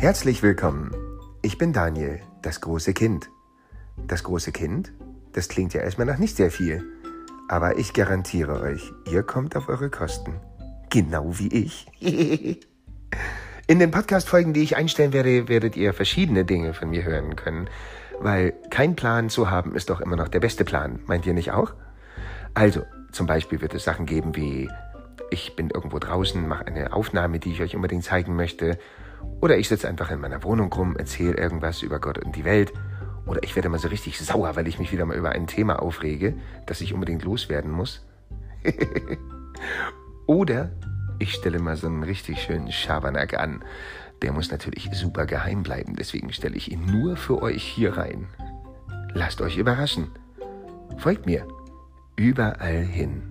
Herzlich willkommen. Ich bin Daniel, das große Kind. Das große Kind? Das klingt ja erstmal nach nicht sehr viel. Aber ich garantiere euch, ihr kommt auf eure Kosten. Genau wie ich. In den Podcast-Folgen, die ich einstellen werde, werdet ihr verschiedene Dinge von mir hören können. Weil kein Plan zu haben ist doch immer noch der beste Plan. Meint ihr nicht auch? Also, zum Beispiel wird es Sachen geben wie, ich bin irgendwo draußen, mache eine Aufnahme, die ich euch unbedingt zeigen möchte. Oder ich sitze einfach in meiner Wohnung rum, erzähle irgendwas über Gott und die Welt. Oder ich werde mal so richtig sauer, weil ich mich wieder mal über ein Thema aufrege, das ich unbedingt loswerden muss. Oder ich stelle mal so einen richtig schönen Schabernack an. Der muss natürlich super geheim bleiben, deswegen stelle ich ihn nur für euch hier rein. Lasst euch überraschen. Folgt mir überall hin.